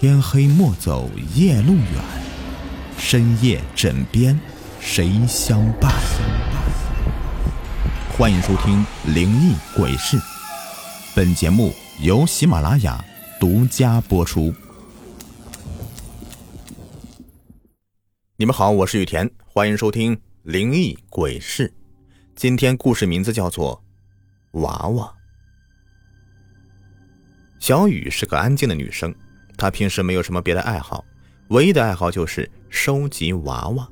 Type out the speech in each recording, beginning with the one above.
天黑莫走夜路远，深夜枕边谁相伴？欢迎收听《灵异鬼事》，本节目由喜马拉雅独家播出。你们好，我是雨田，欢迎收听《灵异鬼事》。今天故事名字叫做《娃娃》。小雨是个安静的女生。他平时没有什么别的爱好，唯一的爱好就是收集娃娃。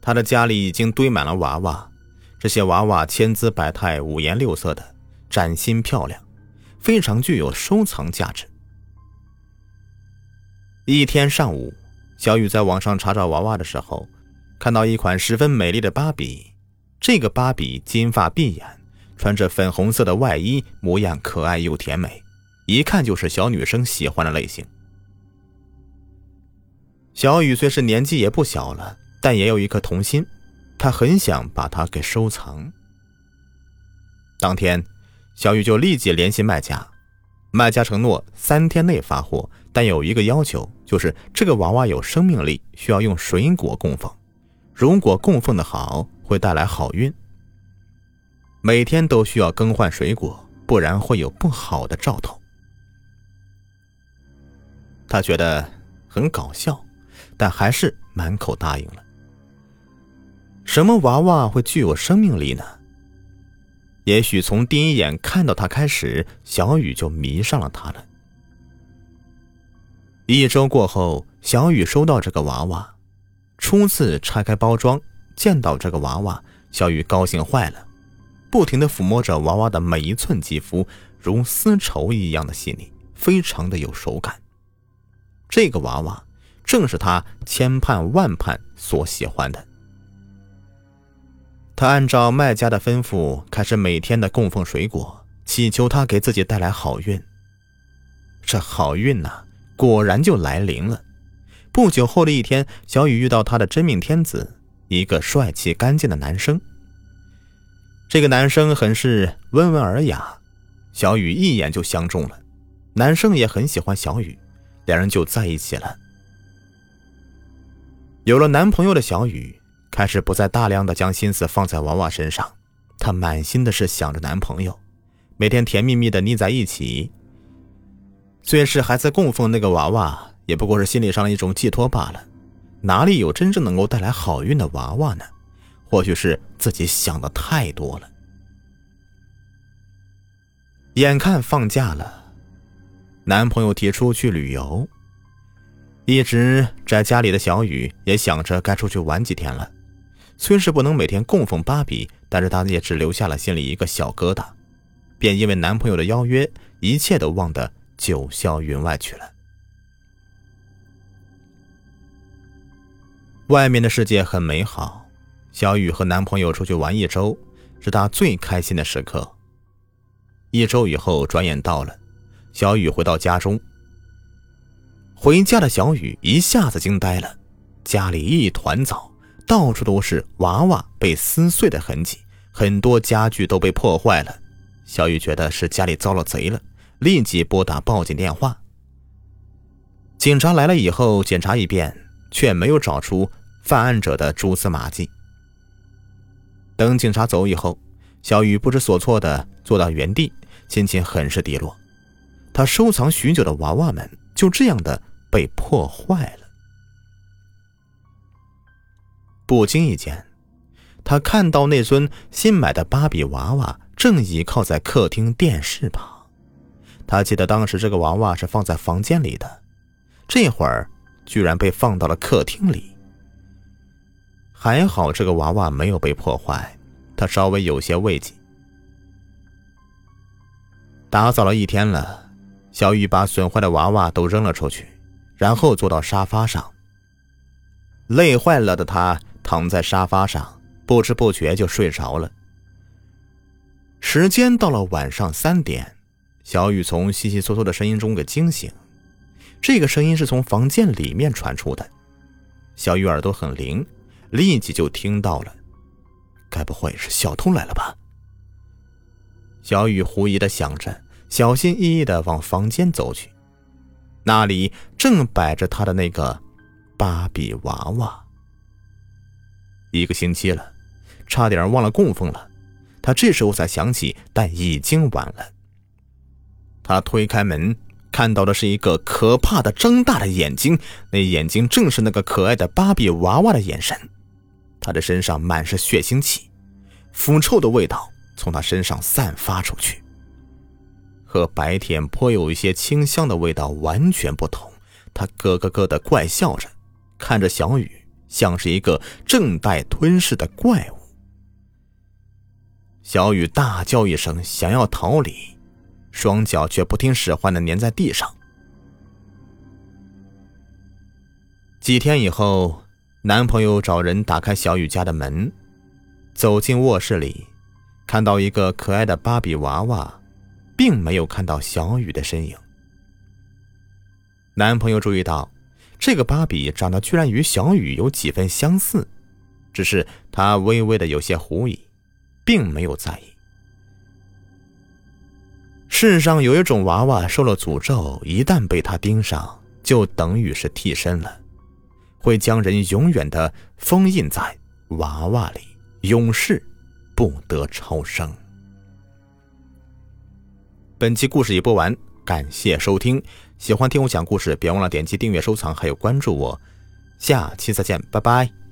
他的家里已经堆满了娃娃，这些娃娃千姿百态、五颜六色的，崭新漂亮，非常具有收藏价值。一天上午，小雨在网上查找娃娃的时候，看到一款十分美丽的芭比。这个芭比金发碧眼。穿着粉红色的外衣，模样可爱又甜美，一看就是小女生喜欢的类型。小雨虽是年纪也不小了，但也有一颗童心，她很想把它给收藏。当天，小雨就立即联系卖家，卖家承诺三天内发货，但有一个要求，就是这个娃娃有生命力，需要用水果供奉，如果供奉的好，会带来好运。每天都需要更换水果，不然会有不好的兆头。他觉得很搞笑，但还是满口答应了。什么娃娃会具有生命力呢？也许从第一眼看到他开始，小雨就迷上了他了。一周过后，小雨收到这个娃娃，初次拆开包装，见到这个娃娃，小雨高兴坏了。不停的抚摸着娃娃的每一寸肌肤，如丝绸一样的细腻，非常的有手感。这个娃娃正是他千盼万盼所喜欢的。他按照卖家的吩咐，开始每天的供奉水果，祈求他给自己带来好运。这好运呐，果然就来临了。不久后的一天，小雨遇到他的真命天子，一个帅气干净的男生。这个男生很是温文尔雅，小雨一眼就相中了。男生也很喜欢小雨，两人就在一起了。有了男朋友的小雨，开始不再大量的将心思放在娃娃身上，她满心的是想着男朋友，每天甜蜜蜜的腻在一起。虽是还在供奉那个娃娃，也不过是心理上的一种寄托罢了，哪里有真正能够带来好运的娃娃呢？或许是自己想的太多了。眼看放假了，男朋友提出去旅游，一直在家里的小雨也想着该出去玩几天了。虽是不能每天供奉芭比，但是她也只留下了心里一个小疙瘩，便因为男朋友的邀约，一切都忘得九霄云外去了。外面的世界很美好。小雨和男朋友出去玩一周，是她最开心的时刻。一周以后，转眼到了，小雨回到家中。回家的小雨一下子惊呆了，家里一团糟，到处都是娃娃被撕碎的痕迹，很多家具都被破坏了。小雨觉得是家里遭了贼了，立即拨打报警电话。警察来了以后，检查一遍，却没有找出犯案者的蛛丝马迹。等警察走以后，小雨不知所措的坐到原地，心情很是低落。他收藏许久的娃娃们就这样的被破坏了。不经意间，他看到那尊新买的芭比娃娃正倚靠在客厅电视旁。他记得当时这个娃娃是放在房间里的，这会儿居然被放到了客厅里。还好这个娃娃没有被破坏，他稍微有些慰藉。打扫了一天了，小雨把损坏的娃娃都扔了出去，然后坐到沙发上。累坏了的他躺在沙发上，不知不觉就睡着了。时间到了晚上三点，小雨从悉悉嗦嗦的声音中给惊醒，这个声音是从房间里面传出的。小雨耳朵很灵。立即就听到了，该不会是小偷来了吧？小雨狐疑的想着，小心翼翼的往房间走去，那里正摆着他的那个芭比娃娃。一个星期了，差点忘了供奉了。他这时候才想起，但已经晚了。他推开门，看到的是一个可怕的睁大的眼睛，那眼睛正是那个可爱的芭比娃娃的眼神。他的身上满是血腥气，腐臭的味道从他身上散发出去，和白天颇有一些清香的味道完全不同。他咯咯咯的怪笑着，看着小雨，像是一个正待吞噬的怪物。小雨大叫一声，想要逃离，双脚却不听使唤的粘在地上。几天以后，男朋友找人打开小雨家的门，走进卧室里，看到一个可爱的芭比娃娃，并没有看到小雨的身影。男朋友注意到，这个芭比长得居然与小雨有几分相似，只是他微微的有些狐疑。并没有在意。世上有一种娃娃受了诅咒，一旦被他盯上，就等于是替身了，会将人永远的封印在娃娃里，永世不得超生。本期故事已播完，感谢收听。喜欢听我讲故事，别忘了点击订阅、收藏，还有关注我。下期再见，拜拜。